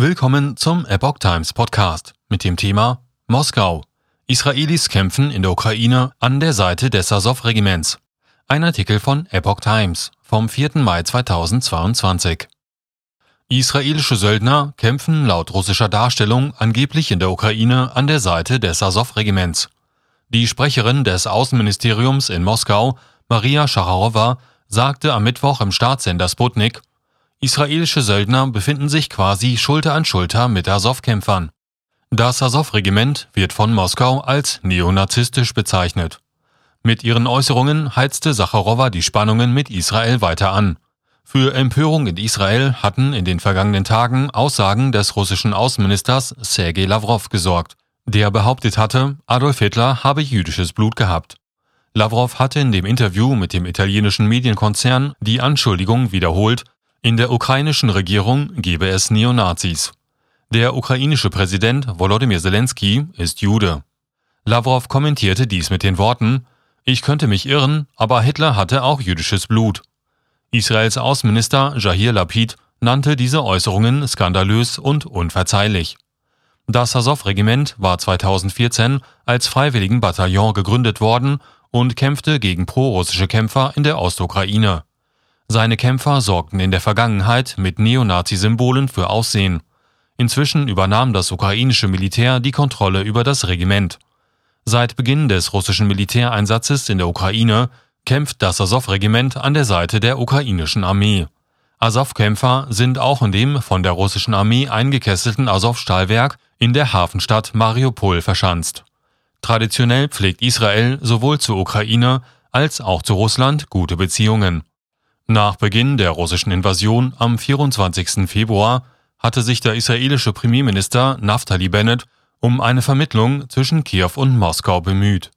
Willkommen zum Epoch Times Podcast mit dem Thema Moskau. Israelis kämpfen in der Ukraine an der Seite des Azov-Regiments. Ein Artikel von Epoch Times vom 4. Mai 2022. Israelische Söldner kämpfen laut russischer Darstellung angeblich in der Ukraine an der Seite des Azov-Regiments. Die Sprecherin des Außenministeriums in Moskau, Maria Schacharowa, sagte am Mittwoch im Staatssender Sputnik, Israelische Söldner befinden sich quasi Schulter an Schulter mit Azov-Kämpfern. Das Azov-Regiment wird von Moskau als neonazistisch bezeichnet. Mit ihren Äußerungen heizte Sacharowa die Spannungen mit Israel weiter an. Für Empörung in Israel hatten in den vergangenen Tagen Aussagen des russischen Außenministers Sergei Lavrov gesorgt, der behauptet hatte, Adolf Hitler habe jüdisches Blut gehabt. Lavrov hatte in dem Interview mit dem italienischen Medienkonzern die Anschuldigung wiederholt, in der ukrainischen Regierung gebe es Neonazis. Der ukrainische Präsident Volodymyr Zelensky ist Jude. Lavrov kommentierte dies mit den Worten, ich könnte mich irren, aber Hitler hatte auch jüdisches Blut. Israels Außenminister Jahir Lapid nannte diese Äußerungen skandalös und unverzeihlich. Das Azov-Regiment war 2014 als Freiwilligenbataillon gegründet worden und kämpfte gegen prorussische Kämpfer in der Ostukraine. Seine Kämpfer sorgten in der Vergangenheit mit Neonazi-Symbolen für Aussehen. Inzwischen übernahm das ukrainische Militär die Kontrolle über das Regiment. Seit Beginn des russischen Militäreinsatzes in der Ukraine kämpft das Azov-Regiment an der Seite der ukrainischen Armee. Azov-Kämpfer sind auch in dem von der russischen Armee eingekesselten Azov-Stahlwerk in der Hafenstadt Mariupol verschanzt. Traditionell pflegt Israel sowohl zur Ukraine als auch zu Russland gute Beziehungen. Nach Beginn der russischen Invasion am 24. Februar hatte sich der israelische Premierminister Naftali Bennett um eine Vermittlung zwischen Kiew und Moskau bemüht.